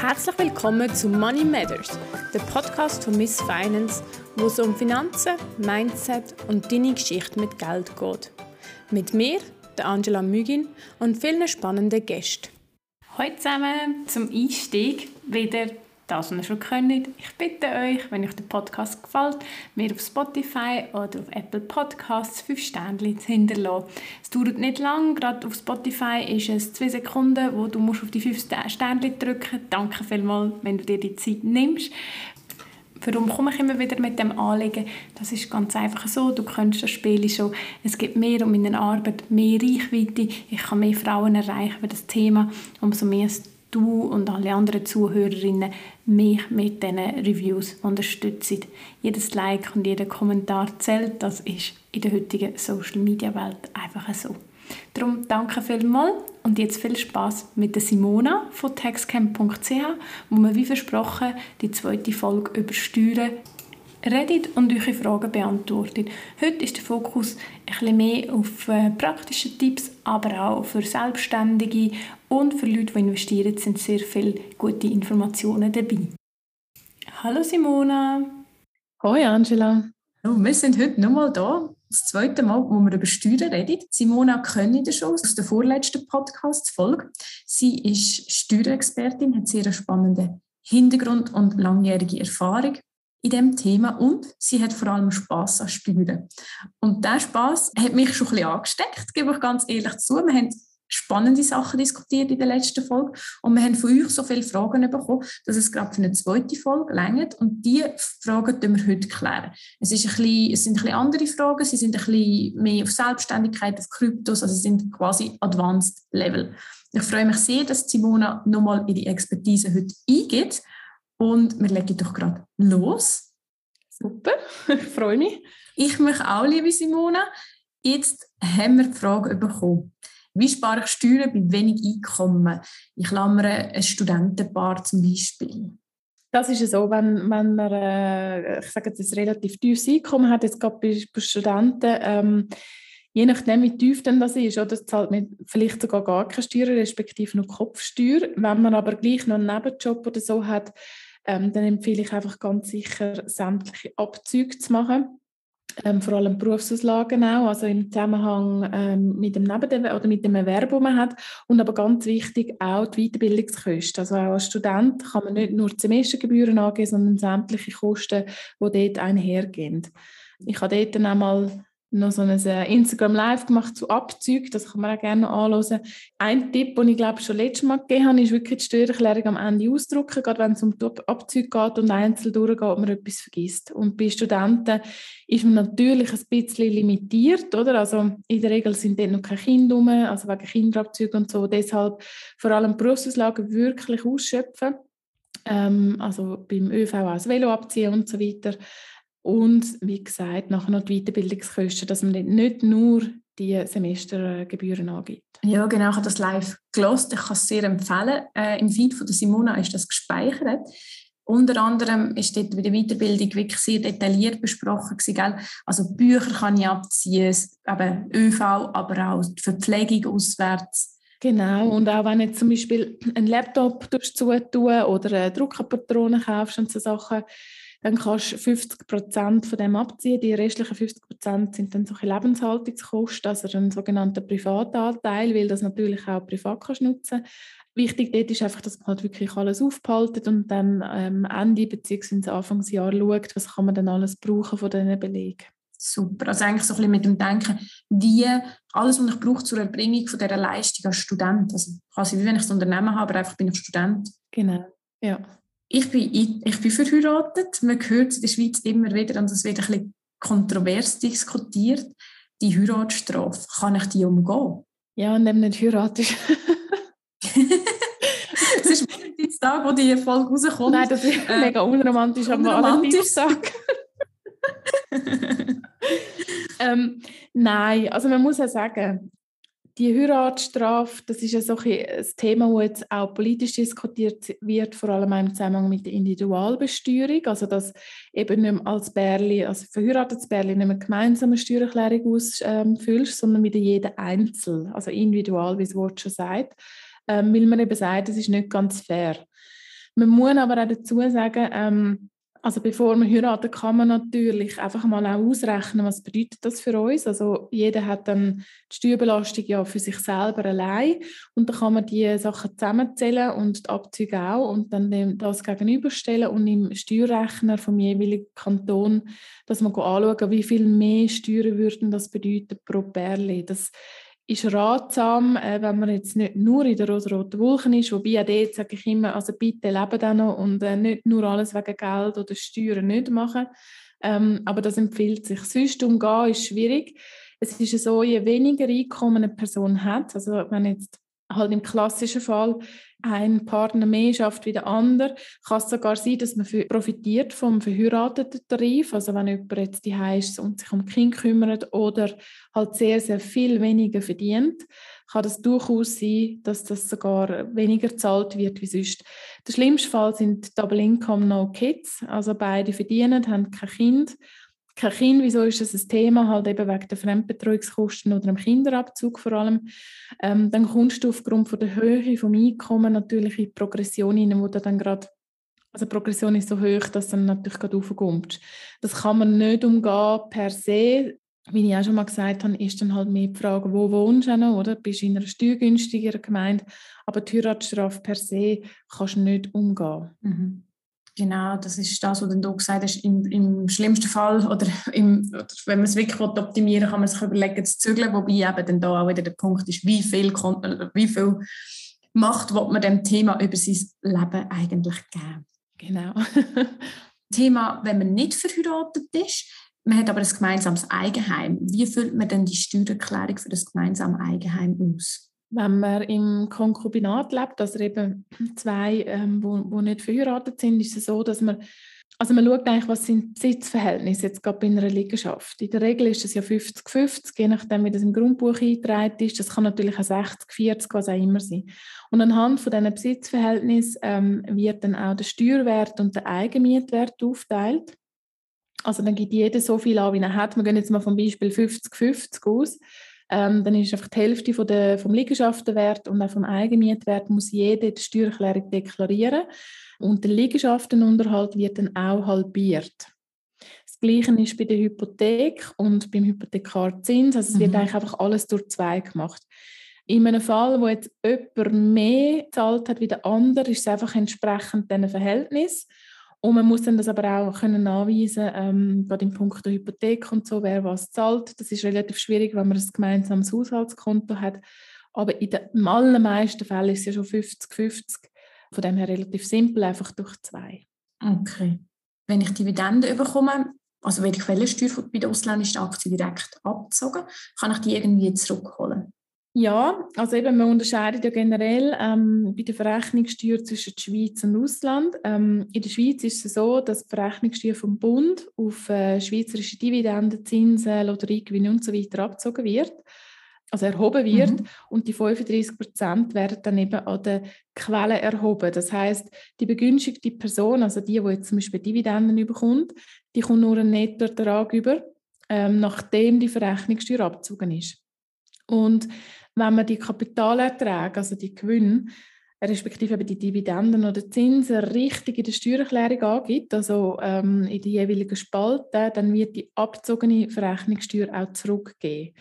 Herzlich willkommen zu Money Matters, der Podcast von Miss Finance, wo es um Finanzen, Mindset und deine Geschichte mit Geld geht. Mit mir, der Angela Mügin und vielen spannenden Gästen. Heute zusammen zum Einstieg wieder das, was ihr schon könnt. Ich bitte euch, wenn euch der Podcast gefällt, mir auf Spotify oder auf Apple Podcasts 5 Sterne zu hinterlassen. Es dauert nicht lang, gerade auf Spotify ist es 2 Sekunden, wo du musst auf die 5 Sterne drücken Danke vielmals, wenn du dir die Zeit nimmst. Warum komme ich immer wieder mit dem Anliegen? Das ist ganz einfach so. Du kennst das Spiel schon. Es gibt mehr um meine Arbeit, mehr Reichweite. Ich kann mehr Frauen erreichen für das Thema. Umso mehr du und alle anderen Zuhörerinnen mich mit diesen Reviews unterstützen. Jedes Like und jeder Kommentar zählt. Das ist in der heutigen Social Media Welt einfach so. Darum danke vielmals und jetzt viel Spaß mit der Simona von taxcamp.ch, wo wir wie versprochen die zweite Folge über Steuern redet und eure Fragen beantwortet. Heute ist der Fokus ein bisschen mehr auf äh, praktische Tipps, aber auch für Selbstständige und für Leute, die investieren, sind sehr viele gute Informationen dabei. Hallo Simona. Hoi Angela. Wir sind heute nochmal da. Das zweite Mal, wo wir über Steuern reden. Simona ich schon aus der vorletzten Podcast-Folge. Sie ist Steuerexpertin, hat sehr spannenden Hintergrund und langjährige Erfahrung in dem Thema und sie hat vor allem Spaß an Steuern. Und der Spaß hat mich schon ein bisschen angesteckt, gebe ich ganz ehrlich zu. Wir haben spannende Sachen diskutiert in der letzten Folge und wir haben von euch so viele Fragen bekommen, dass es gerade für eine zweite Folge längert und diese Fragen klären wir heute klären. Es, ist ein bisschen, es sind ein bisschen andere Fragen, sie sind ein bisschen mehr auf Selbstständigkeit, auf Kryptos, also sind quasi Advanced Level. Ich freue mich sehr, dass Simona nochmal in die Expertise heute eingeht und wir legen doch gerade los. Super, ich freue mich. Ich mich auch, liebe Simona. Jetzt haben wir die Frage bekommen. Wie spare ich Steuern bei wenig Einkommen? Ich klammere ein Studentenpaar zum Beispiel. Das ist so, wenn, wenn man, äh, ich sage jetzt, ein relativ tiefes Einkommen hat, jetzt gerade bei, bei Studenten, ähm, je nachdem, wie tief denn das ist, oder zahlt man vielleicht sogar gar keine Steuern, respektive nur Kopfsteuer. Wenn man aber gleich noch einen Nebenjob oder so hat, ähm, dann empfehle ich einfach ganz sicher, sämtliche Abzüge zu machen. Ähm, vor allem Berufsauslagen auch, also im Zusammenhang ähm, mit dem Neben oder mit dem Erwerb, den man hat. Und aber ganz wichtig auch die Weiterbildungskosten. Also auch als Student kann man nicht nur die Semestergebühren angeben, sondern sämtliche Kosten, die dort einhergehen. Ich habe dort dann einmal noch so ein äh, Instagram Live gemacht zu Abzügen, das kann man auch gerne anschauen. Ein Tipp, den ich glaube schon letztes Mal gegeben habe, ist wirklich die Steuererklärung am Ende ausdrucken, gerade wenn es um Abzüge geht und einzeln durchgeht, man etwas vergisst. Und bei Studenten ist man natürlich ein bisschen limitiert, oder? Also in der Regel sind dort noch keine Kinder rum, also wegen Kinderabzügen und so. Deshalb vor allem Berufsauslagen wirklich ausschöpfen. Ähm, also beim ÖV auch das Velo abziehen und so weiter. Und wie gesagt, nachher noch die Weiterbildungskosten, dass man nicht nur die Semestergebühren angibt. Ja, genau, ich habe das live gelost. Ich kann es sehr empfehlen. Äh, Im Feed von der Simona ist das gespeichert. Unter anderem ist dort bei der Weiterbildung wirklich sehr detailliert besprochen. Gewesen, Also Bücher kann ich abziehen, eben ÖV, aber auch die Verpflegung auswärts. Genau, und auch wenn du zum Beispiel einen Laptop zutun oder eine Druckerpatrone kaufst und so Sachen, dann kannst du 50 Prozent von dem abziehen. Die restlichen 50 Prozent sind dann solche Lebenshaltungskosten, also ein sogenannter Privatanteil, weil das natürlich auch privat kannst nutzen Wichtig dort ist einfach, dass man halt wirklich alles aufbehaltet und dann ähm, Ende bzw. Anfangsjahr schaut, was kann man dann alles brauchen von diesen Belegen. Super. Also eigentlich so ein bisschen mit dem Denken, wie alles, was ich brauche zur Erbringung von dieser Leistung als Student. Also quasi wie wenn ich das Unternehmen habe, aber einfach bin ich Student. Genau, ja ich bin, ich bin verheiratet. Man hört in der Schweiz immer wieder, und das wird ein bisschen kontrovers diskutiert, die Heiratsstrafe. Kann ich die umgehen? Ja, und dann nicht heiratest. es ist Valentinstag, wo die Folge rauskommt. Nein, das ist äh, mega unromantisch am Valentinstag. ähm, nein, also man muss ja sagen, die Heiratsstrafe, das ist ja so ein Thema, das jetzt auch politisch diskutiert wird, vor allem im Zusammenhang mit der Individualbesteuerung, also dass eben nicht mehr als Bärli, also verheiratetes Bärli nicht mehr gemeinsame Steuererklärung ausfüllst, ähm, sondern wieder jeder einzeln, also individual, wie das Wort schon sagt, ähm, weil man eben sagt, das ist nicht ganz fair. Man muss aber auch dazu sagen, ähm, also bevor man heiratet, kann man natürlich einfach mal auch ausrechnen, was bedeutet das für uns. Also jeder hat dann die Steuerbelastung ja für sich selber allein und dann kann man die Sachen zusammenzählen und die Abzüge auch und dann das gegenüberstellen und im Steuerrechner vom jeweiligen Kanton, dass man anschauen, wie viel mehr Steuern würden das bedeuten pro Perle. Das ist ratsam, äh, wenn man jetzt nicht nur in der rosa-roten Wolke ist, wobei auch dort sage ich immer, also bitte leben dann noch und äh, nicht nur alles wegen Geld oder Steuern nicht machen. Ähm, aber das empfiehlt sich. Sonst umgehen ist schwierig. Es ist so, je weniger Einkommen eine Person hat, also wenn jetzt halt im klassischen Fall ein Partner mehr schafft wie der andere, kann es sogar sein, dass man profitiert vom verheirateten Tarif, also wenn jemand jetzt die ist und sich um Kind kümmert oder halt sehr, sehr viel weniger verdient, kann das durchaus sein, dass das sogar weniger gezahlt wird wie sonst. Der schlimmste Fall sind Double Income No Kids, also beide verdienen, haben kein Kind kein Kind. Wieso ist das ein Thema? Halt eben wegen der Fremdbetreuungskosten oder dem Kinderabzug vor allem. Ähm, dann kommst du aufgrund von der Höhe vom Einkommen natürlich in die Progression hinein, wo du dann gerade also die Progression ist so hoch, dass dann natürlich gerade raufkommst. Das kann man nicht umgehen per se. Wie ich auch schon mal gesagt habe, ist dann halt mehr die Frage, wo wohnst du noch, oder? Bist du in einer steuergünstigeren Gemeinde, aber die Heiratsstrafe per se kannst du nicht umgehen. Mhm. Genau, das ist das, was du gesagt hast. Im, im schlimmsten Fall oder, im, oder wenn man es wirklich optimieren will, kann man sich überlegen, zu zügeln. Wobei eben dann da auch wieder der Punkt ist, wie viel, wie viel Macht will man dem Thema über sein Leben eigentlich geben. Genau. Thema, wenn man nicht verheiratet ist, man hat aber ein gemeinsames Eigenheim. Wie füllt man denn die Steuererklärung für das gemeinsame Eigenheim aus? Wenn man im Konkubinat lebt, also eben zwei, ähm, wo, wo nicht verheiratet sind, ist es so, dass man also man schaut eigentlich, was sind Besitzverhältnisse jetzt gerade bei einer Liegenschaft. In der Regel ist es ja 50-50, je nachdem, wie das im Grundbuch eingetragen ist. Das kann natürlich auch 60-40, was auch immer sein. Und anhand von diesen Besitzverhältnissen ähm, wird dann auch der Steuerwert und der Eigenmietwert aufteilt. Also dann gibt jeder so viel an, wie er hat. Wir gehen jetzt mal vom Beispiel 50-50 aus. Ähm, dann ist einfach die Hälfte von der, vom Liegenschaftenwert und auch vom Eigenmietwert muss jede die Steuererklärung deklarieren. Und der Liegenschaftenunterhalt wird dann auch halbiert. Das Gleiche ist bei der Hypothek und beim Hypothekarzins. Also es mhm. wird eigentlich einfach alles durch zwei gemacht. In einem Fall, wo jetzt jemand mehr gezahlt hat wie der andere, ist es einfach entsprechend diesem Verhältnis. Und man muss dann das aber auch können nachweisen, ähm, gerade im Punkt der Hypothek und so, wer was zahlt. Das ist relativ schwierig, wenn man ein gemeinsames Haushaltskonto hat. Aber in den allermeisten Fällen ist es ja schon 50-50. Von dem her relativ simpel, einfach durch zwei. Okay. Wenn ich Dividenden bekomme, also werde ich Quellensteuer bei der ausländischen Aktie direkt abgezogen, kann ich die irgendwie zurückholen? Ja, also eben, man unterscheidet ja generell ähm, bei der Verrechnungssteuer zwischen der Schweiz und Ausland. Ähm, in der Schweiz ist es so, dass die Verrechnungssteuer vom Bund auf äh, schweizerische Dividenden, Zinsen, Lotteriegewinne und so weiter abgezogen wird, also erhoben wird. Mhm. Und die 35 Prozent werden dann eben an der Quelle erhoben. Das heißt, die begünstigte Person, also die, die jetzt zum Beispiel Dividenden bekommt, die kommt nur einen Nettoertrag über, ähm, nachdem die Verrechnungssteuer abgezogen ist. Und wenn man die Kapitalerträge, also die Gewinne, respektive die Dividenden oder Zinsen richtig in der Steuererklärung angibt, also ähm, in die jeweiligen Spalten, dann wird die abgezogene Verrechnungssteuer auch zurückgehen.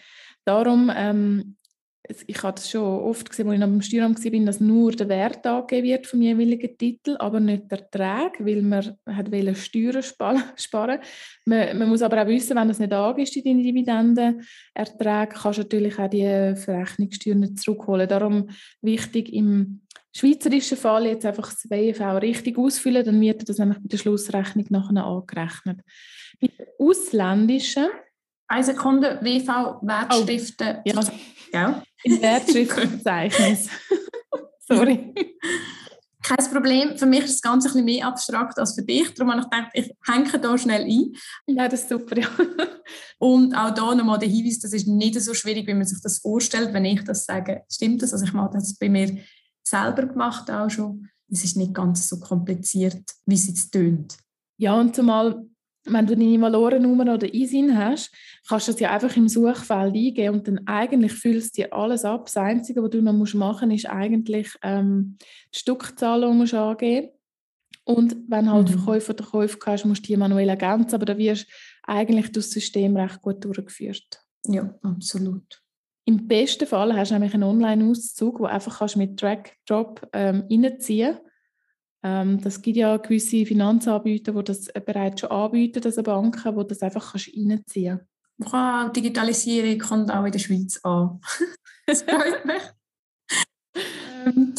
Darum ähm, ich habe das schon oft gesehen, als ich beim Steueramt war, dass nur der Wert angegeben wird vom jeweiligen Titel, aber nicht der Ertrag, weil man hat Steuern sparen man, man, muss aber auch wissen, wenn das nicht angeht, in deine Dividendenerträge, kannst du natürlich auch die Verrechnungssteuern nicht zurückholen. Darum wichtig im schweizerischen Fall jetzt einfach das WV richtig ausfüllen, dann wird das nämlich bei der Schlussrechnung nachher angerechnet. Bei ausländischen eine Sekunde, WV-Wertstiften. Oh, ja. ja. In Wertschriftverzeichnis. Sorry. Kein Problem. Für mich ist das Ganze ein bisschen mehr abstrakt als für dich. Darum habe ich gedacht, ich hänge da schnell ein. Ja, das ist super. Ja. Und auch hier nochmal der Hinweis, das ist nicht so schwierig, wie man sich das vorstellt, wenn ich das sage. Stimmt das? Also ich habe das bei mir selber gemacht auch schon. Es ist nicht ganz so kompliziert, wie es jetzt tönt. Ja, und zumal wenn du deine Valorennummer oder ISIN hast, kannst du das ja einfach im Suchfeld eingeben und dann eigentlich füllst du dir alles ab. Das Einzige, was du noch machen musst, ist eigentlich ähm, die Stückzahl, die du angeben Und wenn halt mhm. Verkäufer oder Käufer hast, musst du die manuell ergänzen, aber da wirst du eigentlich durch das System recht gut durchgeführt. Ja, absolut. Im besten Fall hast du nämlich einen Online-Auszug, wo einfach kannst mit Drag-Drop ähm, reinziehen ähm, Das gibt ja gewisse Finanzanbieter, die das bereits schon anbieten, also Banken, wo das einfach kannst reinziehen kannst. Wow, Digitalisierung kommt auch in der Schweiz an. das freut mich. ähm,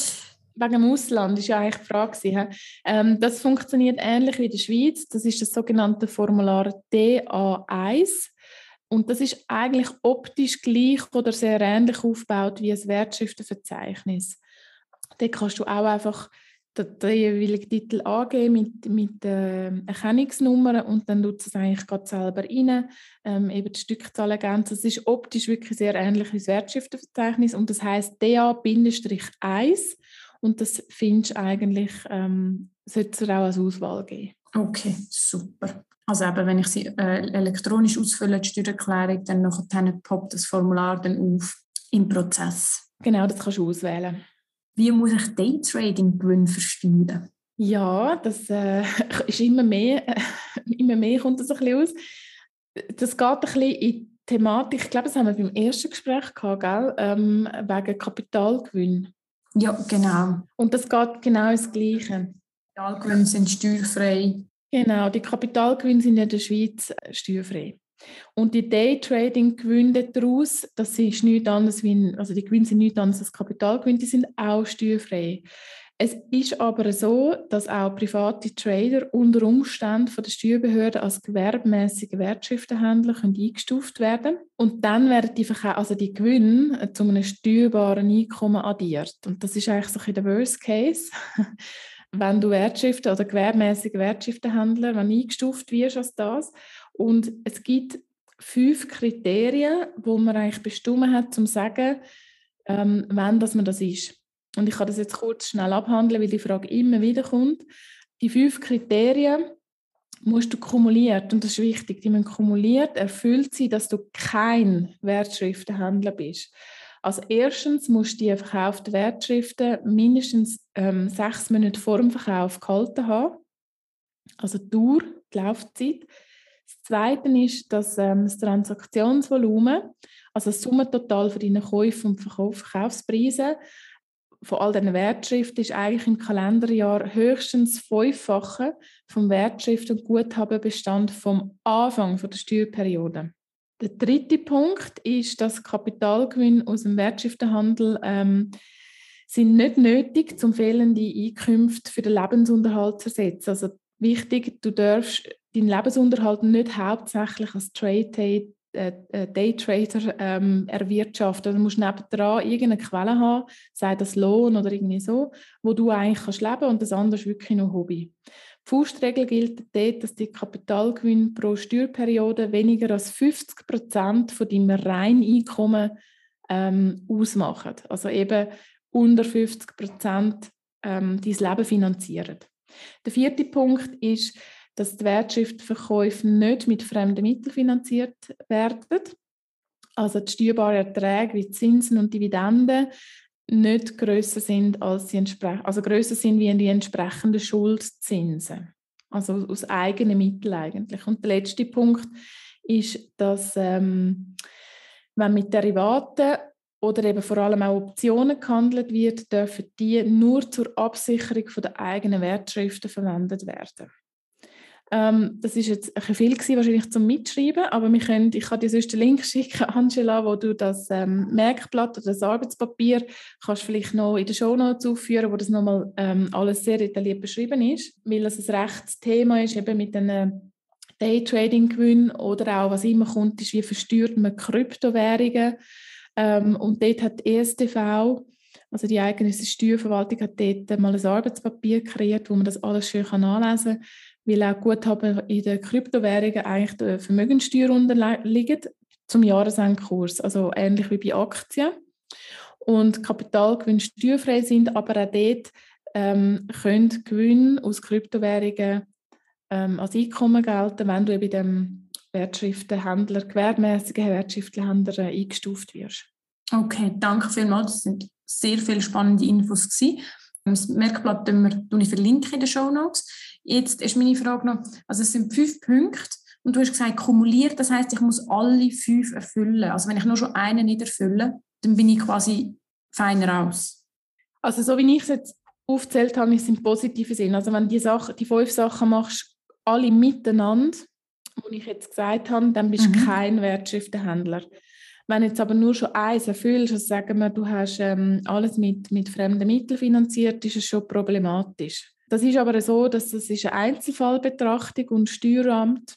wegen dem Ausland ist ja eigentlich die Frage. Ähm, das funktioniert ähnlich wie in der Schweiz. Das ist das sogenannte Formular DA1. Und das ist eigentlich optisch gleich oder sehr ähnlich aufgebaut wie ein Wertschriftenverzeichnis. Da kannst du auch einfach den, jeweiligen Titel angeben mit, mit äh, Erkennungsnummern und dann tut es eigentlich gerade selber rein, ähm, eben die Stückzahl ergänzen. Es ist optisch wirklich sehr ähnlich wie das Wertschriftenverzeichnis und das heißt DA-1 und das findest eigentlich, ähm, sollte es auch als Auswahl geben. Okay, super. Also eben, wenn ich sie äh, elektronisch ausfülle, die Steuererklärung, dann nachher poppt das Formular dann auf im Prozess. Genau, das kannst du auswählen. Wie muss ich Daytrading-Gewinn versteuern? Ja, das äh, ist immer mehr, äh, immer mehr kommt das ein bisschen aus. Das geht ein bisschen in die Thematik, ich glaube, das haben wir beim ersten Gespräch gehabt, gell? Ähm, wegen Kapitalgewinn. Ja, genau. Und das geht genau ins Gleiche. Kapitalgewinne sind steuerfrei. Genau, die Kapitalgewinne sind in der Schweiz äh, steuerfrei. Und die Daytrading-Gewinne daraus, das ist nichts anderes wie, also die Gewinne sind nichts anderes als Kapitalgewinne, die sind auch steuerfrei. Es ist aber so, dass auch private Trader unter Umständen von der Steuerbehörde als gewerbmäßige Wertschriftenhändler eingestuft werden und dann werden die, also die Gewinne zu einem steuerbaren Einkommen addiert. Und das ist eigentlich so ein der Worst Case. wenn du Wertschriften oder gewerbmäßige Wertschriftenhändler, wenn eingestuft wirst als das. Und es gibt fünf Kriterien, wo man eigentlich bestimmt hat, um zu sagen, ähm, wann das man das ist. Und ich kann das jetzt kurz schnell abhandeln, weil die Frage immer wieder kommt. Die fünf Kriterien musst du kumuliert, und das ist wichtig, die müssen kumuliert erfüllt sein, dass du kein Wertschriftenhändler bist. Also erstens musst du die verkauften Wertschriften mindestens ähm, sechs Monate vor dem Verkauf gehalten haben. Also die Dauer, die Laufzeit. Das Zweite ist, dass ähm, das Transaktionsvolumen, also das Summentotal für deine Käufe und Verkauf, Verkaufspreise von all diesen Wertschriften ist eigentlich im Kalenderjahr höchstens fünffache vom Wertschrift- und Guthabenbestand vom Anfang der Steuerperiode. Der dritte Punkt ist, dass Kapitalgewinn aus dem Wertschriftenhandel ähm, sind nicht nötig, um fehlende Einkünfte für den Lebensunterhalt zu ersetzen. Also wichtig, du darfst deinen Lebensunterhalt nicht hauptsächlich als Trade äh, äh, Daytrader ähm, erwirtschaften. Du musst nebendran irgendeine Quelle haben, sei das Lohn oder irgendwie so, wo du eigentlich kannst leben und das andere ist wirklich nur Hobby. Die Faustregel gilt dort, dass die Kapitalgewinn pro Steuerperiode weniger als 50 Prozent von deinem Reineinkommen ähm, ausmachen. Also eben unter 50 Prozent ähm, dein Leben finanzieren. Der vierte Punkt ist, dass die Wertschriftverkäufe nicht mit fremden Mitteln finanziert werden. Also die steuerbaren Erträge wie Zinsen und Dividenden nicht größer sind als die also größer sind wie die entsprechenden Schuldzinsen. Also aus eigenen Mitteln eigentlich. Und der letzte Punkt ist, dass ähm, wenn mit Derivaten oder eben vor allem auch Optionen gehandelt wird, dürfen die nur zur Absicherung der eigenen Wertschriften verwendet werden. Ähm, das ist jetzt ein viel gewesen, wahrscheinlich zum Mitschreiben, aber wir können, ich kann dir sonst den Link schicken, Angela, wo du das ähm, Merkblatt oder das Arbeitspapier kannst vielleicht noch in den Shownotes aufführen, wo das nochmal ähm, alles sehr detailliert beschrieben ist, weil es ein rechtes Thema ist, eben mit den Daytrading-Gewinnen oder auch, was immer kommt, ist, wie versteuert man Kryptowährungen. Ähm, und dort hat die ESTV, also die eigene Steuerverwaltung, hat dort mal ein Arbeitspapier kreiert, wo man das alles schön nachlesen kann weil auch Guthaben in den Kryptowährungen eigentlich der Vermögenssteuer unterliegen zum Jahresendkurs, also ähnlich wie bei Aktien. Und Kapitalgewinne steuerfrei sind, aber auch dort ähm, können Gewinne aus Kryptowährungen ähm, als Einkommen gelten, wenn du bei dem Wertschriftenhändler, gewerbmäßigen Wertschriftenhändler äh, eingestuft wirst. Okay, danke vielmals. Das sind sehr viele spannende Infos gewesen. Das Merkblatt wir, ich verlinke in den Show Notes. Jetzt ist meine Frage noch, also es sind fünf Punkte und du hast gesagt, kumuliert, das heißt, ich muss alle fünf erfüllen. Also wenn ich nur schon einen nicht erfülle, dann bin ich quasi fein raus. Also so wie ich es jetzt aufgezählt habe, ist es im positiven Sinn. Also wenn du die, Sache, die fünf Sachen machst, alle miteinander, die ich jetzt gesagt habe, dann bist du mhm. kein Wertschriftenhändler. Wenn jetzt aber nur schon eins erfüllst, also sagen wir, du hast ähm, alles mit, mit fremden Mitteln finanziert, ist es schon problematisch. Das ist aber so, dass das ist eine Einzelfallbetrachtung und Steueramt,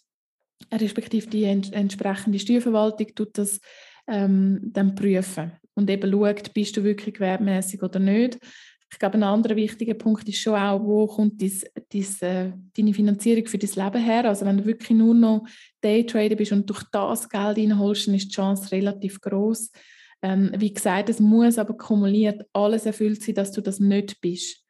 respektive die ents entsprechende Steuerverwaltung, tut das ähm, dann prüfen und eben schaut, bist du wirklich gewerbmäßig oder nicht. Ich glaube, ein anderer wichtiger Punkt ist schon auch, wo kommt dies, dies, äh, deine Finanzierung für dein Leben her? Also wenn du wirklich nur noch Daytrader bist und durch das Geld reinholst, dann ist die Chance relativ groß. Ähm, wie gesagt, es muss aber kumuliert alles erfüllt sein, dass du das nicht bist.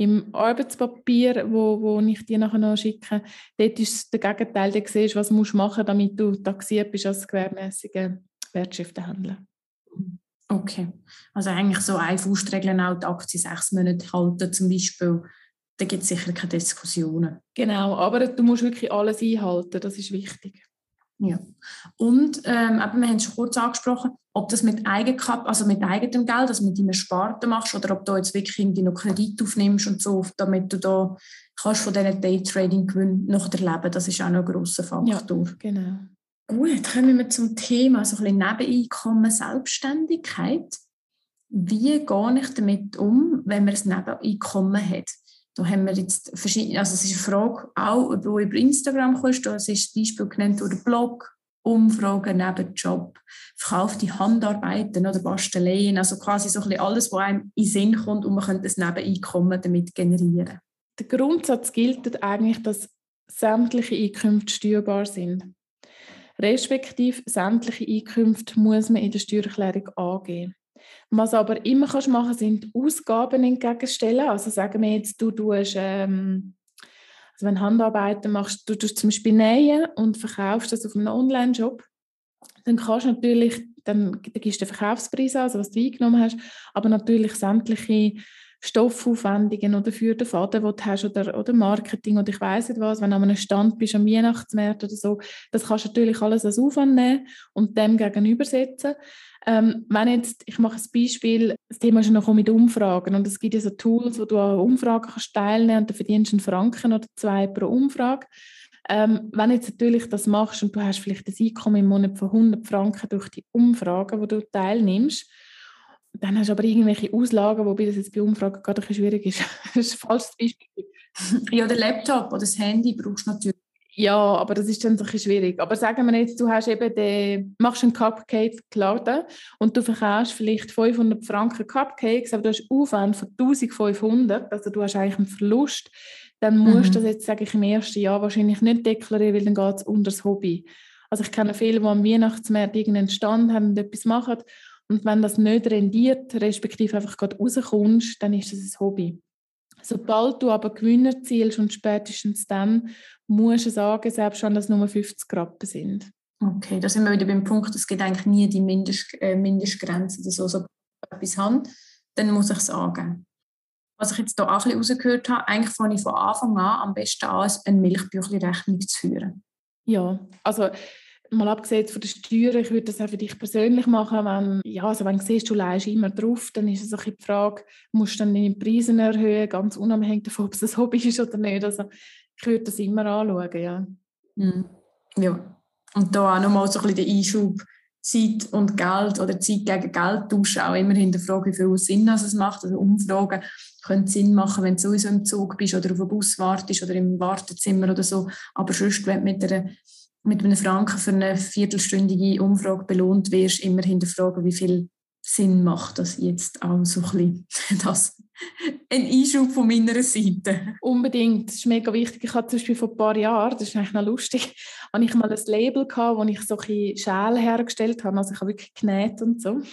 Im Arbeitspapier, wo, wo ich dir nachher noch schicke, dort ist der Gegenteil, der siehst, was du machen musst, damit du taxiert bist als gewerbmäßiger Wertschriftenhändler. Okay, also eigentlich so eine Faustregel auch die Aktie sechs Monate halten zum Beispiel, da gibt es sicher keine Diskussionen. Genau, aber du musst wirklich alles einhalten, das ist wichtig. Ja. Und ähm, eben, wir haben es schon kurz angesprochen, ob das mit Eigenkap also mit eigenem Geld, also mit deiner Sparte machst, oder ob du jetzt wirklich irgendwie noch Kredit aufnimmst und so, damit du da kannst von diesen Daytrading-Gewinnen noch erleben. Das ist auch noch ein grosser Faktor. Ja, genau. Gut, kommen wir zum Thema so ein Nebeneinkommen, Selbstständigkeit. Wie gehe ich damit um, wenn man ein Nebeneinkommen hat? Da haben wir jetzt verschiedene, also es ist eine Frage auch, du über Instagram kommst, da ist das Beispiel genannt durch Blog, Umfragen, Nebenjob, verkaufte Handarbeiten oder Basteleien, also quasi so ein bisschen alles, was einem in Sinn kommt und man könnte ein Nebeneinkommen damit generieren. Der Grundsatz gilt eigentlich, dass sämtliche Einkünfte steuerbar sind respektive sämtliche Einkünfte muss man in der Steuererklärung angeben. Was aber immer kannst machen sind Ausgaben entgegenstellen. Also sagen wir jetzt, du tust, ähm, also wenn Handarbeiten machst, du tust zum Beispiel nähen und verkaufst das auf einem Online-Shop, dann kannst du natürlich, dann, gibst du den Verkaufspreis an, also was du eingenommen hast, aber natürlich sämtliche Stoffaufwendungen oder für den Faden, den du hast oder, oder Marketing oder ich weiß nicht was, wenn du an einem Stand bist, am Weihnachtsmarkt oder so, das kannst du natürlich alles als Aufwand nehmen und dem gegenübersetzen. Ähm, wenn jetzt, ich mache ein Beispiel, das Thema ist noch mit Umfragen und es gibt ja so Tools, wo du an Umfragen kannst teilnehmen und dann verdienst du einen Franken oder zwei pro Umfrage. Ähm, wenn du jetzt natürlich das machst und du hast vielleicht ein Einkommen im Monat von 100 Franken durch die Umfragen, wo du teilnimmst, dann hast du aber irgendwelche Auslagen, wobei das jetzt bei Umfragen gerade ein schwierig ist. das ist ein falsches Beispiel. Ja, der Laptop oder das Handy brauchst du natürlich. Ja, aber das ist dann ein bisschen schwierig. Aber sagen wir jetzt, du hast eben den, machst einen Cupcake-Laden und du verkaufst vielleicht 500 Franken Cupcakes, aber du hast Aufwand von 1500, also du hast eigentlich einen Verlust, dann musst du mhm. das jetzt, sage ich, im ersten Jahr wahrscheinlich nicht deklarieren, weil dann geht es unter das Hobby. Also ich kenne viele, die am Weihnachtsmarkt irgendeinen Stand haben und etwas machen und wenn das nicht rendiert, respektive einfach gerade rauskommst, dann ist das ein Hobby. Sobald du aber Gewinner zielst und spätestens dann musst du sagen, selbst wenn das nur 50 Rappen sind. Okay, da sind wir wieder beim Punkt, es gibt eigentlich nie die Mindest, äh, Mindestgrenze oder so. Sobald ich etwas habe, dann muss ich es angeben. Was ich jetzt hier auch ein bisschen rausgehört habe, eigentlich fange ich von Anfang an am besten an, eine Milchbüchli-Rechnung zu führen. Ja, also mal abgesehen von der Steuern, ich würde das auch für dich persönlich machen, wenn, ja, also wenn du siehst, du leihst immer drauf, dann ist es auch die Frage, musst du dann deine Preise erhöhen, ganz unabhängig davon, ob es ein Hobby ist oder nicht. Also ich würde das immer anschauen, ja. Mhm. Ja, und da auch nochmal so ein bisschen den Einschub, Zeit und Geld oder Zeit gegen Geld tauschen, auch immer hinterfragen, wie viel Sinn es macht. Also Umfragen können Sinn machen, wenn du sowieso im Zug bist oder auf einem Bus wartest oder im Wartezimmer oder so. Aber sonst, wenn du mit einer mit einem Franken für eine viertelstündige Umfrage belohnt wirst, immer hinterfragen, wie viel Sinn macht das jetzt auch so ein bisschen. Das ein Einschub von meiner Seite. Unbedingt, das ist mega wichtig. Ich hatte zum Beispiel vor ein paar Jahren, das ist eigentlich noch lustig, hatte ich mal ein Label gehabt, wo ich so ein Schäle hergestellt habe, also ich habe wirklich genäht und so.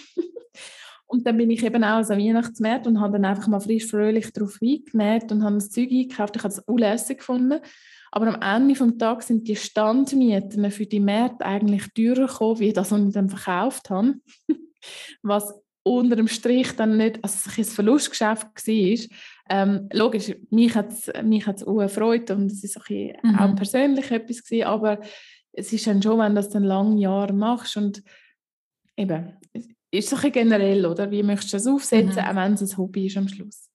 Und dann bin ich eben auch so Weihnachtsmarkt und habe dann einfach mal frisch fröhlich drauf eingenäht und habe das Zeug eingekauft. Ich habe es unlässig gefunden aber am Ende des Tages sind die Standmieten für die Märkte eigentlich teurer gekommen, wie das, was ich dann verkauft habe. was unter dem Strich dann nicht, also ein Verlustgeschäft war, Ähm, logisch, mich hat es mich hat's auch erfreut und es ist mhm. auch persönlich etwas gewesen, aber es ist dann schon, wenn du das dann lange Jahre machst und eben, ist es ein generell, oder? Wie möchtest du das aufsetzen, mhm. auch wenn es ein Hobby ist am Schluss?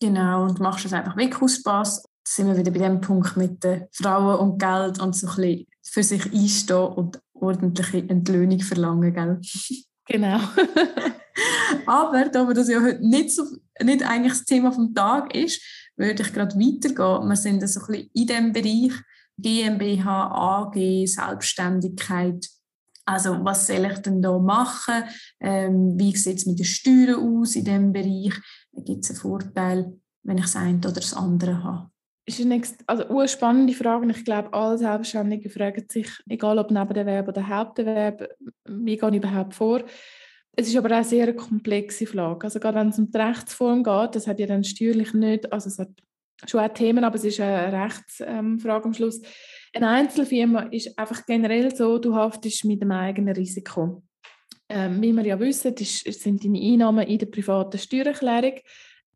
Genau, und machst es einfach wirklich aus Spass. Da sind wir wieder bei dem Punkt mit den Frauen und Geld und so ein bisschen für sich einstehen und ordentliche Entlöhnung verlangen, gell? Genau. Aber da das ja heute nicht, so, nicht eigentlich das Thema vom Tag ist, würde ich gerade weitergehen. Wir sind so ein bisschen in dem Bereich GmbH, AG, Selbstständigkeit. Also was soll ich denn da machen? Ähm, wie sieht es mit den Steuern aus in diesem Bereich? Gibt es einen Vorteil, wenn ich das eine oder das andere habe? Ist eine, also spannende Frage ich glaube, alle Selbstständigen fragen sich, egal ob Nebenerwerb oder Haupterwerb, wie gehe ich überhaupt vor? Es ist aber auch sehr eine komplexe Frage. Also gerade wenn es um die Rechtsform geht, das hat ja dann steuerlich nicht, also es hat schon auch Themen, aber es ist eine Rechtsfrage am Schluss. Eine Einzelfirma ist einfach generell so, du haftest mit dem eigenen Risiko. Ähm, wie wir ja wissen, ist, sind deine Einnahmen in der privaten Steuererklärung.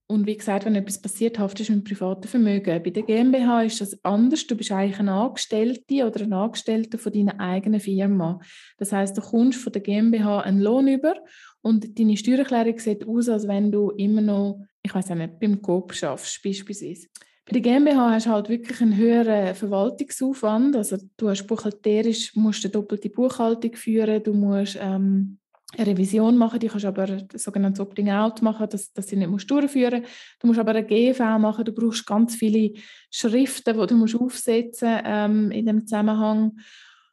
Und wie gesagt, wenn etwas passiert, haftest du mit privaten Vermögen. Bei der GmbH ist das anders. Du bist eigentlich ein Angestellte oder ein Angestellter von deiner eigenen Firma. Das heißt, du kommst von der GmbH einen Lohn über und deine Steuererklärung sieht aus, als wenn du immer noch, ich weiß nicht, beim Coop schaffst, beispielsweise. Bei der GmbH hast du halt wirklich einen höheren Verwaltungsaufwand. Also du hast buchhalterisch, musst eine doppelte Buchhaltung führen, du musst ähm, eine Revision machen, die kannst aber das sogenannte Opting-out machen, dass, dass sie nicht musst durchführen musst. Du musst aber eine GV machen, du brauchst ganz viele Schriften, die du musst aufsetzen ähm, in dem Zusammenhang.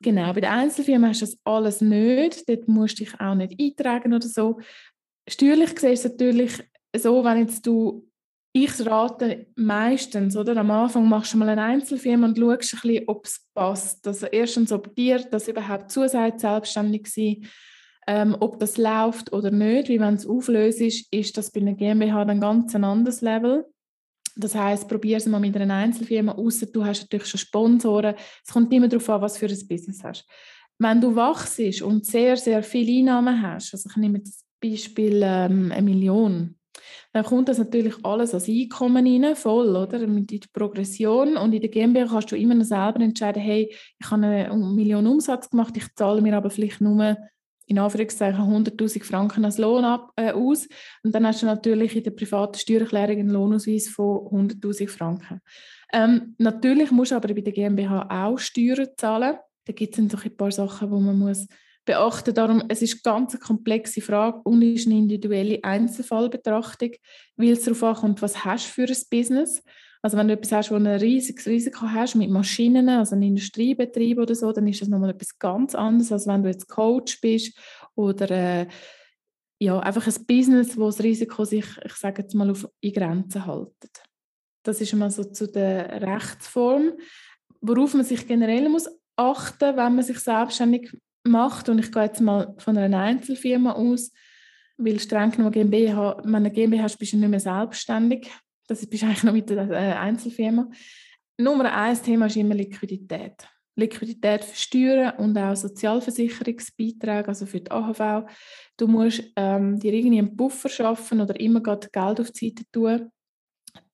Genau, bei der Einzelfirma hast du das alles nicht, dort musst du dich auch nicht eintragen oder so. Steuerlich gesehen ist es natürlich so, wenn jetzt du ich rate meistens, oder? Am Anfang machst du mal eine Einzelfirma und schaust ein bisschen, ob es passt. Also erstens, ob dir das überhaupt zusagt, selbstständig sein ähm, ob das läuft oder nicht, wie wenn es auflöst ist, ist das bei einer GmbH dann ganz ein anderes Level. Das heißt, probier es mal mit einer Einzelfirma, außer du hast natürlich schon Sponsoren. Es kommt immer darauf an, was für ein Business hast. Wenn du wachst und sehr, sehr viele Einnahmen hast, also ich nehme das Beispiel ähm, eine Million, dann kommt das natürlich alles als Einkommen rein, voll, oder? Mit der Progression. Und in der GmbH kannst du immer noch selber entscheiden, hey, ich habe eine Million Umsatz gemacht, ich zahle mir aber vielleicht nur in Anführungszeichen 100.000 Franken als Lohn ab, äh, aus. Und dann hast du natürlich in der privaten Steuererklärung einen Lohnausweis von 100.000 Franken. Ähm, natürlich musst du aber bei der GmbH auch Steuern zahlen. Da gibt es ein paar Sachen, die man muss beachten muss. Darum, es ist ganz eine komplexe Frage und ist eine individuelle Einzelfallbetrachtung, weil es darauf ankommt, was hast du für ein Business. Also wenn du etwas hast, wo ein riesiges Risiko hast mit Maschinen, also ein Industriebetrieb oder so, dann ist das nochmal etwas ganz anderes, als wenn du jetzt Coach bist oder äh, ja, einfach ein Business, wo das Risiko sich, ich sage jetzt mal, auf in Grenzen haltet. Das ist mal so zu der Rechtsform, worauf man sich generell muss achten, wenn man sich selbstständig macht. Und ich gehe jetzt mal von einer Einzelfirma aus, weil streng genommen GmbH, wenn du eine GmbH hast, bist du nicht mehr selbstständig. Das bist eigentlich noch mit der äh, Einzelfirma. Nummer eins Thema ist immer Liquidität. Liquidität für Steuern und auch Sozialversicherungsbeiträge, also für die AHV. Du musst ähm, dir irgendwie einen Puffer schaffen oder immer Geld auf die Seite tun,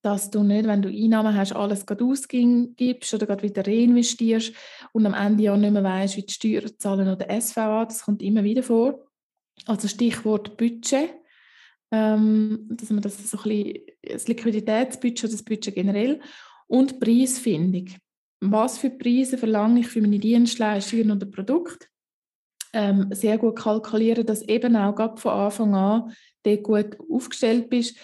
dass du nicht, wenn du Einnahmen hast, alles ausgibst oder wieder reinvestierst und am Ende ja nicht mehr weißt, wie die Steuern zahlen oder SVA. Das kommt immer wieder vor. Also Stichwort Budget ähm, dass man das so ein bisschen, das Liquiditätsbudget, das Budget generell und Preisfindung. Was für Preise verlange ich für meine Dienstleistungen oder Produkte? Ähm, sehr gut kalkulieren, dass eben auch von Anfang an dort gut aufgestellt bist,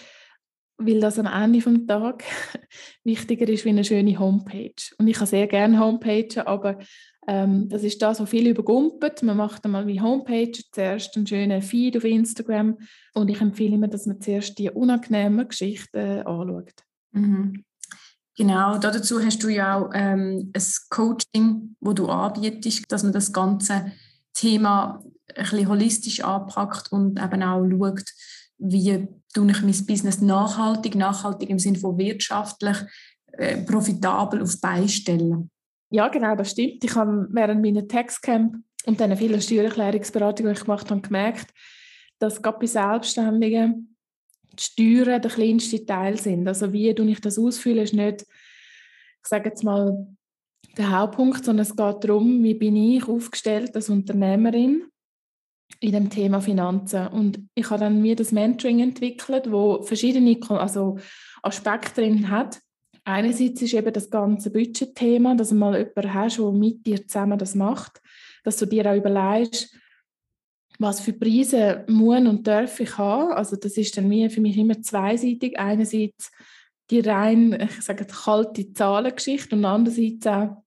weil das am Ende des Tages wichtiger ist wie eine schöne Homepage. Und ich habe sehr gerne Homepages, aber ähm, das ist da so viel übergumpelt. Man macht einmal wie Homepage, zuerst einen schönen Feed auf Instagram und ich empfehle immer, dass man zuerst die unangenehmen Geschichten äh, anschaut. Mhm. Genau, dazu hast du ja auch ähm, ein Coaching, wo du anbietest, dass man das ganze Thema ein bisschen holistisch anpackt und eben auch schaut, wie tue ich mein Business nachhaltig, nachhaltig im Sinne von wirtschaftlich, äh, profitabel auf beistellen. Ja, genau, das stimmt. Ich habe während meiner Textcamp und dann vielen Steuererklärungsberatungen, die ich gemacht habe, gemerkt, dass gerade bei Selbstständigen die Steuern der kleinste Teil sind. Also wie ich das ausfühle, ist nicht, ich sage jetzt mal, der Hauptpunkt, sondern es geht darum, wie bin ich aufgestellt als Unternehmerin in dem Thema Finanzen. Und ich habe dann mir das Mentoring entwickelt, wo verschiedene also Aspekte drin hat. Einerseits ist eben das ganze Budgetthema, dass du mal jemanden hast, der mit dir zusammen das macht, dass du dir auch überlegst, was für Preise muss und darf ich haben. Also das ist dann für mich immer zweiseitig. Einerseits die rein, ich sage kalte Zahlengeschichte und andererseits auch,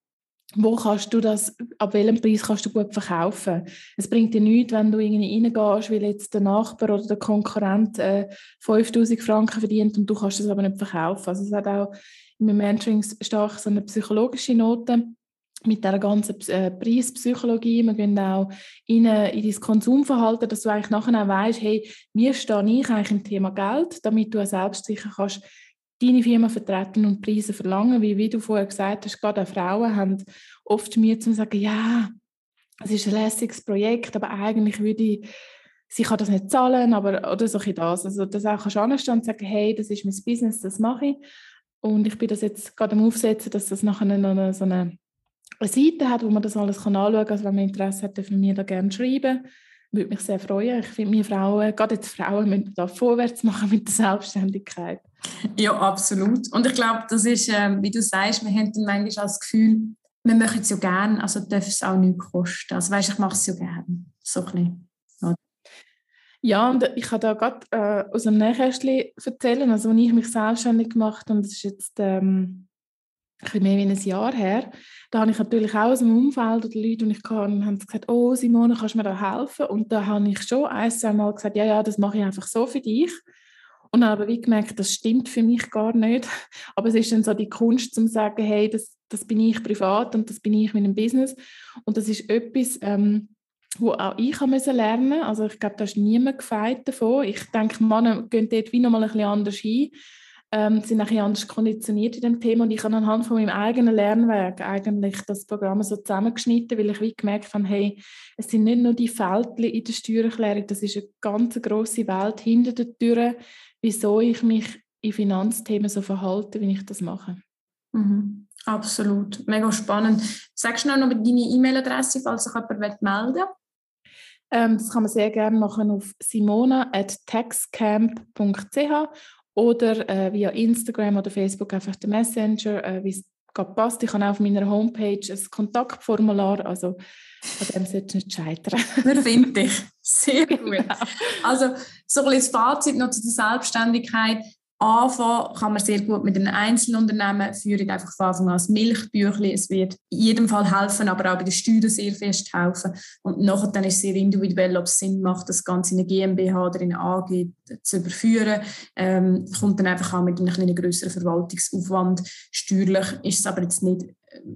wo kannst du das, ab welchem Preis kannst du gut verkaufen? Es bringt dir nichts, wenn du irgendwie reingehst, weil jetzt der Nachbar oder der Konkurrent äh, 5000 Franken verdient und du kannst es aber nicht verkaufen. Also es hat auch in meinem Mentoring stark so eine psychologische Note mit der ganzen äh, Preispsychologie. Wir gehen auch in, in dein Konsumverhalten, dass du eigentlich nachher auch weißt, hey, wie stehe ich eigentlich im Thema Geld, damit du selbst sicher kannst deine Firma vertreten und Preise verlangen, wie, wie du vorher gesagt hast, gerade Frauen haben oft Mühe zu sagen, ja, es ist ein lässiges Projekt, aber eigentlich würde ich, sie kann das nicht zahlen, aber oder so das. Also das auch kannst du anstehen und sagen, hey, das ist mein Business, das mache ich. Und ich bin das jetzt gerade am Aufsetzen, dass das nachher noch eine, so eine, eine Seite hat, wo man das alles kann anschauen kann. Also wenn man Interesse hat, dürfen wir da gerne schreiben würde mich sehr freuen. Ich finde, wir Frauen, gerade jetzt Frauen, müssen da vorwärts machen mit der Selbstständigkeit. Ja, absolut. Und ich glaube, das ist, äh, wie du sagst, wir haben dann manchmal das Gefühl, wir möchten es ja gerne, also darf es auch nichts kosten. Also weißt, ich mache es ja gerne. So ein ja. Ja, und ich kann da gerade äh, aus dem Nähkästchen erzählen, also als ich mich selbstständig gemacht habe, und das ist jetzt ähm, ein mehr wie ein Jahr her, da habe ich natürlich auch aus dem Umfeld oder Leute, die ich kann, haben gesagt, oh Simone, kannst du mir da helfen? Und da habe ich schon ein, zwei Mal gesagt, ja, ja, das mache ich einfach so für dich. Und dann aber wie gemerkt, das stimmt für mich gar nicht. Aber es ist dann so die Kunst, zu sagen, hey, das, das bin ich privat und das bin ich mit einem Business. Und das ist etwas, ähm, wo auch ich lernen musste. Also ich glaube, da ist niemand gefeit davon. Ich denke, Männer gehen dort wie noch mal ein bisschen anders hin ähm, sind ein anders konditioniert in dem Thema und ich habe anhand von meinem eigenen Lernweg eigentlich das Programm so zusammengeschnitten, weil ich wie gemerkt habe, hey, es sind nicht nur die Feldchen in der Steuererklärung, das ist eine ganz große Welt hinter der Tür, wieso ich mich in Finanzthemen so verhalte, wie ich das mache. Mhm. Absolut, mega spannend. Sagst du noch deine E-Mail-Adresse, falls sich jemand melden will? Ähm, das kann man sehr gerne machen auf simona.taxcamp.ch oder äh, via Instagram oder Facebook einfach den Messenger, äh, wie es gerade passt. Ich habe auch auf meiner Homepage ein Kontaktformular, also an dem sollte es nicht scheitern. Wir finden dich. Sehr gut. Genau. Also so ein bisschen das Fazit noch zu der Selbstständigkeit. Anfangen kann man sehr gut mit einem Einzelunternehmen führen, einfach von Anfang an als Milchbüchli. Es wird in jedem Fall helfen, aber auch bei den Steuern sehr fest helfen. Und nachher dann ist es sehr individuell, ob es Sinn macht, das Ganze in eine GmbH oder in eine AG zu überführen. Ähm, kommt dann einfach auch mit einem kleinen größeren Verwaltungsaufwand. Steuerlich ist es aber jetzt nicht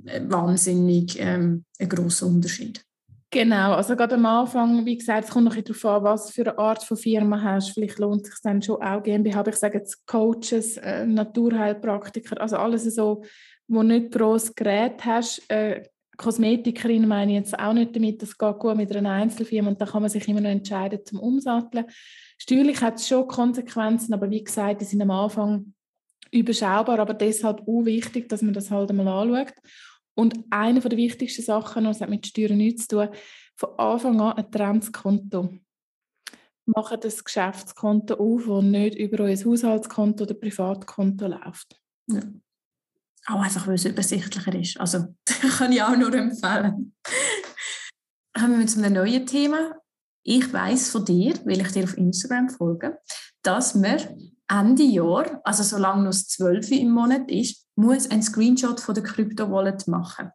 äh, wahnsinnig ähm, ein grosser Unterschied. Genau, also gerade am Anfang, wie gesagt, es kommt noch ein darauf an, was für eine Art von Firma hast. Vielleicht lohnt es sich dann schon auch GmbH, ich sage jetzt Coaches, äh, Naturheilpraktiker, also alles so, wo nicht gross Gerät hast. Äh, Kosmetikerin meine ich jetzt auch nicht damit, das geht gut mit einer Einzelfirma und da kann man sich immer noch entscheiden zum Umsatteln. Steuerlich hat es schon Konsequenzen, aber wie gesagt, die sind am Anfang überschaubar, aber deshalb auch wichtig, dass man das halt einmal anschaut. Und eine der wichtigsten Sachen, das hat mit Steuern nichts zu tun, von Anfang an ein Trendskonto. Machen das Geschäftskonto auf, das nicht über euer Haushaltskonto oder Privatkonto läuft. Ja. Auch einfach, weil es übersichtlicher ist. Also, das kann ich auch nur empfehlen. Kommen wir zu einem neuen Thema. Ich weiß von dir, weil ich dir auf Instagram folge, dass wir Ende Jahr, also solange noch das 12 im Monat ist, muss ein Screenshot von der Krypto-Wallet machen.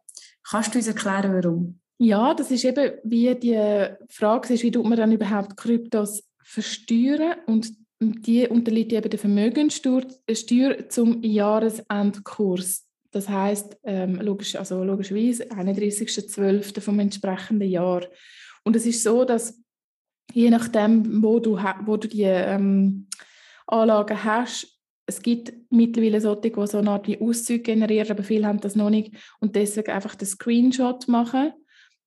Kannst du uns erklären, warum? Ja, das ist eben wie die Frage ist, wie tut man dann überhaupt Kryptos versteuern und die unterliegt eben der Vermögenssteuer zum Jahresendkurs. Das heißt ähm, logisch, also logischerweise 31.12. vom entsprechenden Jahr. Und es ist so, dass je nachdem, wo du, wo du die ähm, Anlagen hast, es gibt mittlerweile solche, die so eine Art wie Auszüge generieren, aber viele haben das noch nicht und deswegen einfach den Screenshot machen,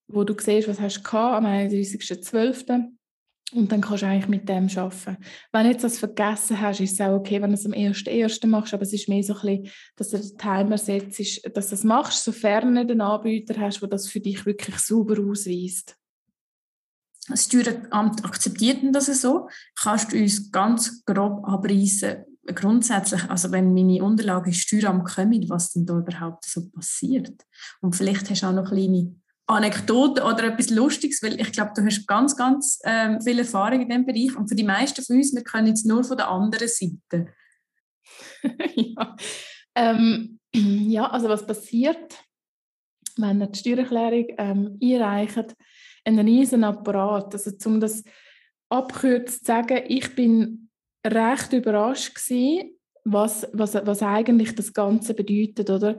wo du siehst, was hast du am 31.12. Und dann kannst du eigentlich mit dem arbeiten. Wenn du jetzt das vergessen hast, ist es auch okay, wenn du es am 1.1. machst, aber es ist mehr so ein bisschen, dass du den Timer setzt, dass du das machst, sofern du einen Anbieter hast, der das für dich wirklich sauber ausweist. Das Steueramt akzeptiert das so? Kannst du uns ganz grob abreißen, grundsätzlich, also wenn meine Unterlagen ins Steueramt kommen, was denn da überhaupt so passiert? Und vielleicht hast du auch noch kleine Anekdote oder etwas Lustiges, weil ich glaube, du hast ganz, ganz ähm, viel Erfahrung in diesem Bereich und für die meisten von uns, wir können jetzt nur von der anderen Seite. ja. Ähm, ja, also was passiert, wenn ihr die Steuererklärung ähm, einreicht, ein riesen Apparat, also um das abkürzt zu sagen, ich bin recht überrascht gewesen, was, was, was eigentlich das Ganze bedeutet, oder?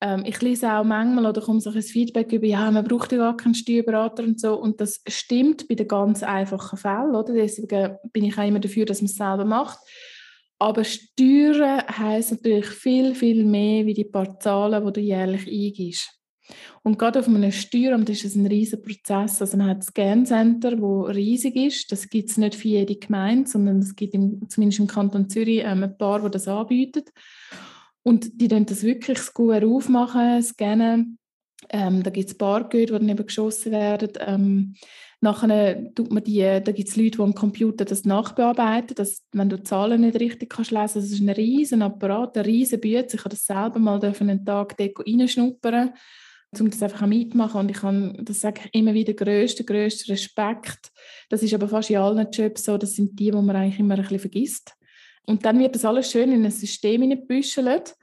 Ähm, ich lese auch manchmal oder komme so ein Feedback über, ja, man braucht ja gar keinen Steuerberater und so. Und das stimmt bei den ganz einfachen Fällen, oder? Deswegen bin ich auch immer dafür, dass man es selber macht. Aber Steuern heisst natürlich viel, viel mehr wie die paar Zahlen, die du jährlich eingibst. Und gerade auf einem Steueramt ist es ein riesiger Prozess. Also man hat das Scan-Center, das riesig ist. Das gibt es nicht für jede Gemeinde, sondern es gibt im, zumindest im Kanton Zürich ähm, ein paar, die das anbieten. Und die dann das wirklich gut aufmachen, scannen. Ähm, da gibt es Barcode, die dann eben geschossen werden. Ähm, nachher tut man die, da gibt es Leute, die am Computer das nachbearbeiten, dass, wenn du Zahlen nicht richtig kannst lesen. Das ist ein riesen Apparat, ein riesen Bütze. Ich habe das selber mal einen Tag reinschnuppern um das einfach mitmachen und ich habe, das sage ich immer wieder, größten, größten Respekt. Das ist aber fast in allen Jobs so, das sind die, die man eigentlich immer ein bisschen vergisst. Und dann wird das alles schön in ein System hineingebüschelt,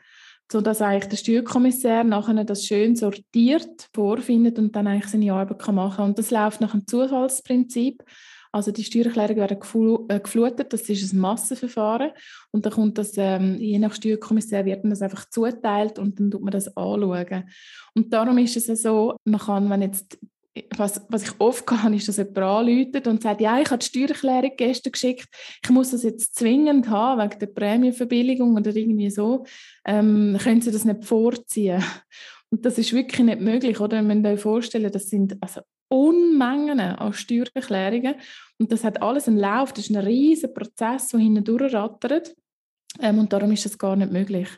sodass eigentlich der Steuerkommissär nachher das schön sortiert vorfindet und dann eigentlich seine Arbeit kann machen Und das läuft nach einem Zufallsprinzip. Also die Steuererklärungen werden äh, geflutet, das ist ein Massenverfahren und dann kommt das, ähm, je nach Steuerkommissär wird das einfach zuteilt und dann tut man das anschauen. Und darum ist es so, man kann, wenn jetzt was, was ich oft kann, ist, dass jemand anruft und sagt, ja, ich habe die Steuererklärung gestern geschickt, ich muss das jetzt zwingend haben, wegen der Prämienverbilligung oder irgendwie so, ähm, können Sie das nicht vorziehen? Und das ist wirklich nicht möglich, oder? Man muss sich vorstellen, das sind also Unmengen an Steuererklärungen und das hat alles einen Lauf, das ist ein riesiger Prozess, der hinten durchrattert ähm, und darum ist das gar nicht möglich.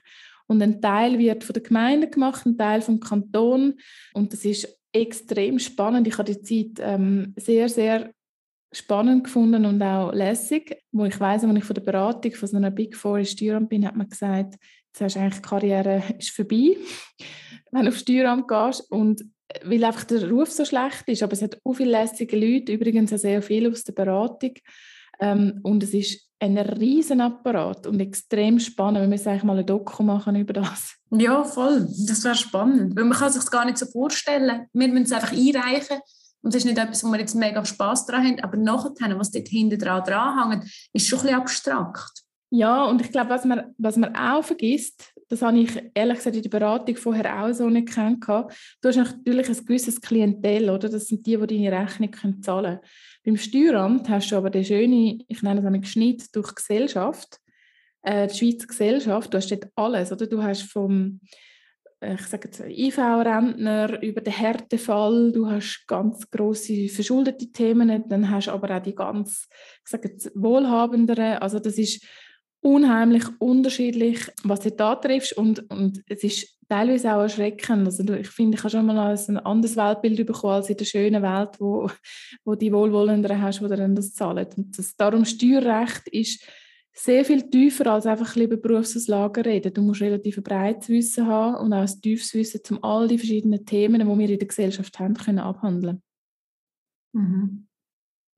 Und ein Teil wird von der Gemeinde gemacht, ein Teil vom Kanton und das ist extrem spannend. Ich habe die Zeit ähm, sehr, sehr spannend gefunden und auch lässig. Wo ich weiß, als ich von der Beratung von so einer Big Four in Steueramt bin, hat man gesagt, jetzt hast du eigentlich die Karriere ist vorbei, wenn du auf Steueramt gehst. Und weil einfach der Ruf so schlecht ist, aber es hat auch viele lässige Leute, übrigens auch sehr viel aus der Beratung. Ähm, und es ist ein Riesenapparat und extrem spannend. Wir müssen eigentlich mal ein Doku machen über das. Ja, voll. Das wäre spannend. Weil man kann sich das gar nicht so vorstellen. Wir müssen es einfach einreichen. Und das ist nicht etwas, wo wir jetzt mega Spass daran haben. Aber nachher, was dort hinten dran dranhängt, ist schon ein bisschen abstrakt. Ja, und ich glaube, was man, was man auch vergisst, das habe ich ehrlich gesagt in der Beratung vorher auch so nicht kennengelernt. Du hast natürlich ein gewisses Klientel, oder? Das sind die, die deine Rechnung zahlen können. Beim Steueramt hast du aber den schönen, ich nenne es einmal Schnitt durch Gesellschaft, äh, die Schweizer Gesellschaft, du hast dort alles, oder? Du hast vom äh, ich sage jetzt IV-Rentner über den Härtefall, du hast ganz große verschuldete Themen, dann hast du aber auch die ganz, ich sage jetzt, wohlhabenderen, also das ist unheimlich unterschiedlich, was du da triffst und, und es ist teilweise auch erschreckend. Also ich finde, ich habe schon mal ein anderes Weltbild bekommen als in der schönen Welt, wo, wo die Wohlwollenderen hast, die dann das zahlen. Und das, darum Steuerrecht ist sehr viel tiefer als einfach ein über Berufsauslagen reden. Du musst relativ breites Wissen haben und auch ein tiefes Wissen, um all die verschiedenen Themen, die wir in der Gesellschaft haben, können abhandeln. Mhm.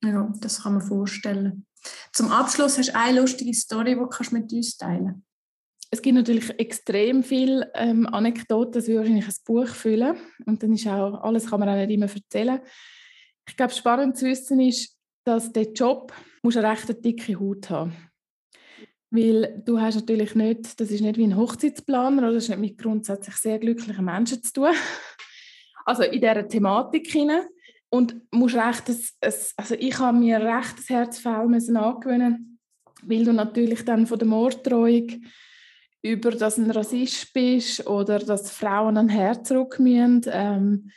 Ja, das kann man vorstellen. Zum Abschluss hast du eine lustige Story, die du mit uns teilen kannst. Es gibt natürlich extrem viele ähm, Anekdoten, das würde wahrscheinlich ein Buch füllen. Und dann ist auch, alles kann man auch nicht immer erzählen. Ich glaube, spannend zu wissen ist, dass der Job muss eine recht dicke Haut haben weil du hast natürlich nicht, das ist nicht wie ein Hochzeitsplaner oder das ist nicht mit grundsätzlich sehr glücklichen Menschen zu tun. Also in dieser Thematik hinein. Und musst recht, also ich habe mir recht das Herzfell müssen angewöhnen, weil du natürlich dann von der Morddrohung über dass du ein Rassist bist oder dass Frauen ein Herz zurück müssen, ähm,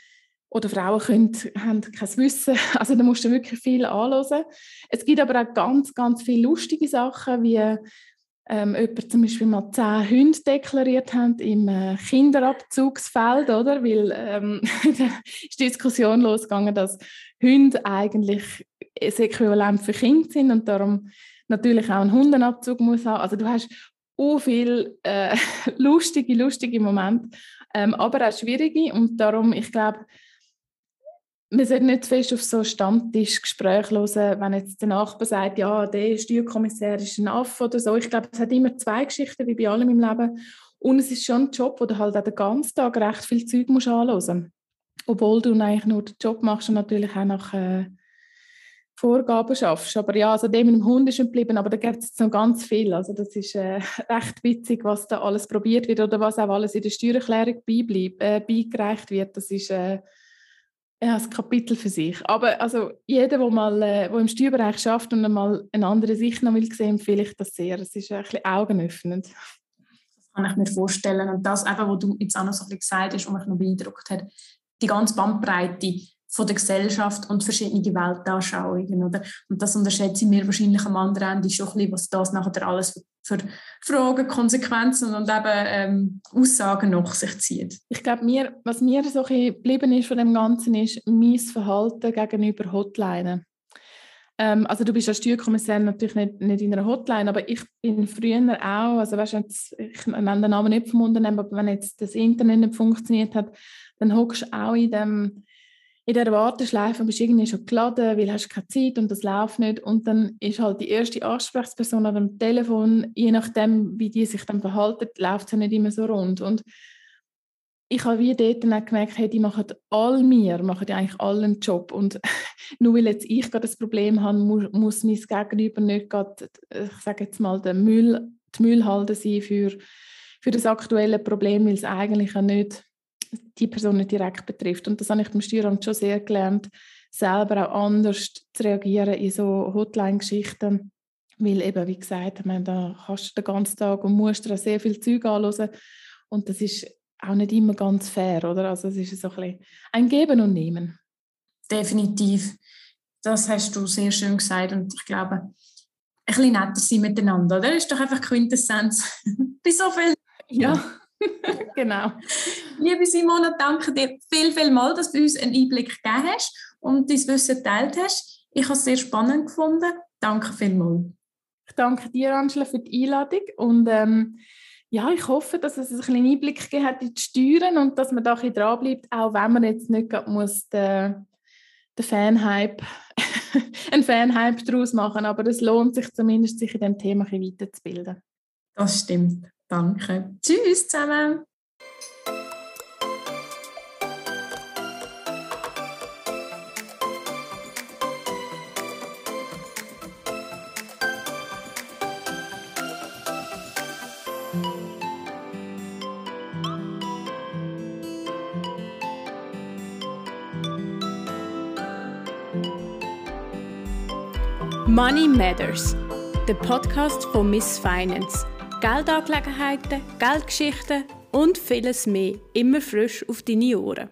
oder Frauen können, haben kein Wissen. Also da musst du wirklich viel anhören. Es gibt aber auch ganz, ganz viele lustige Sachen, wie ähm, jemand zum Beispiel mal zehn Hunde deklariert hat im äh, Kinderabzugsfeld, oder? Weil ähm, da ist die Diskussion losgegangen, dass Hunde eigentlich das Äquivalent für Kinder sind und darum natürlich auch einen Hundenabzug muss haben. Also du hast so viele äh, lustige, lustige Momente, ähm, aber auch schwierige und darum, ich glaube, man sollte nicht zu fest auf so Stammtischgespräche hören, wenn jetzt der Nachbar sagt, ja, der Steuerkommissar ist ein Affe oder so. Ich glaube, es hat immer zwei Geschichten, wie bei allem im Leben. Und es ist schon ein Job, wo du halt auch den ganzen Tag recht viel Zeug musst anhören musst. Obwohl du eigentlich nur den Job machst und natürlich auch nach äh, Vorgaben schaffst. Aber ja, also dem mit dem Hund ist geblieben, aber da gibt es noch ganz viel. Also das ist äh, recht witzig, was da alles probiert wird oder was auch alles in der Steuererklärung äh, beigereicht wird. Das ist äh, ja, ein Kapitel für sich. Aber also jeder, der mal äh, wo im Steuerbereich schafft und einmal eine andere Sicht noch will sehen, empfehle ich das sehr. Es ist ein bisschen augenöffnend. Das kann ich mir vorstellen. Und das, eben, was du jetzt auch noch so ein gesagt hast und mich noch beeindruckt hat, die ganze Bandbreite von der Gesellschaft und verschiedene Weltanschauungen. Oder? Und das unterschätze ich mir wahrscheinlich am anderen Ende schon ein bisschen, was das nachher alles für Fragen, Konsequenzen und eben ähm, Aussagen nach sich zieht. Ich glaube, mir, was mir so geblieben ist von dem Ganzen, ist mein Verhalten gegenüber Hotline. Ähm, also du bist als Steuerkommissar natürlich nicht, nicht in einer Hotline, aber ich bin früher auch, also weißt, jetzt, ich nenne den Namen nicht vom Unternehmen, aber wenn jetzt das Internet nicht funktioniert hat, dann hockst du auch in dem in der Warteschleife bist du irgendwie schon geladen, weil hast keine Zeit und das läuft nicht. Und dann ist halt die erste Ansprechperson an dem Telefon, je nachdem, wie die sich dann verhalten, läuft es nicht immer so rund. Und ich habe wie dort dann auch gemerkt, hey, die machen all mir, machen ja eigentlich allen Job. Und nur weil jetzt ich gerade das Problem habe, muss, muss mein Gegenüber nicht gerade, ich sage jetzt mal, der Müll, die Müllhalde sein für, für das aktuelle Problem, weil es eigentlich ja nicht die Person nicht direkt betrifft. Und das habe ich beim Steueramt schon sehr gelernt, selber auch anders zu reagieren in so Hotline-Geschichten. Weil eben, wie gesagt, meine, da hast du den ganzen Tag und musst dir sehr viel Zeug anhören. Und das ist auch nicht immer ganz fair, oder? Also es ist so ein, bisschen ein Geben und Nehmen. Definitiv. Das hast du sehr schön gesagt und ich glaube, ein bisschen netter sein miteinander, oder? Das ist doch einfach Quintessenz. Bei so viel. Ja. genau. Liebe Simone, danke dir viel, viel mal, dass du uns einen Einblick gegeben hast und dein Wissen geteilt hast. Ich habe es sehr spannend gefunden. Danke vielmals. Ich danke dir, Angela, für die Einladung und ähm, ja, ich hoffe, dass es einen kleinen Einblick gegeben hat in die Steuern und dass man da ein bisschen dranbleibt, auch wenn man jetzt nicht muss den, den Fanhype, einen Fanhype daraus machen, aber es lohnt sich zumindest, sich in dem Thema ein bisschen weiterzubilden. Das stimmt. Danke. Tschüss zusammen. Money Matters, der Podcast von Miss Finance. Geldangelegenheiten, Geldgeschichten und vieles mehr immer frisch auf deine Ohren.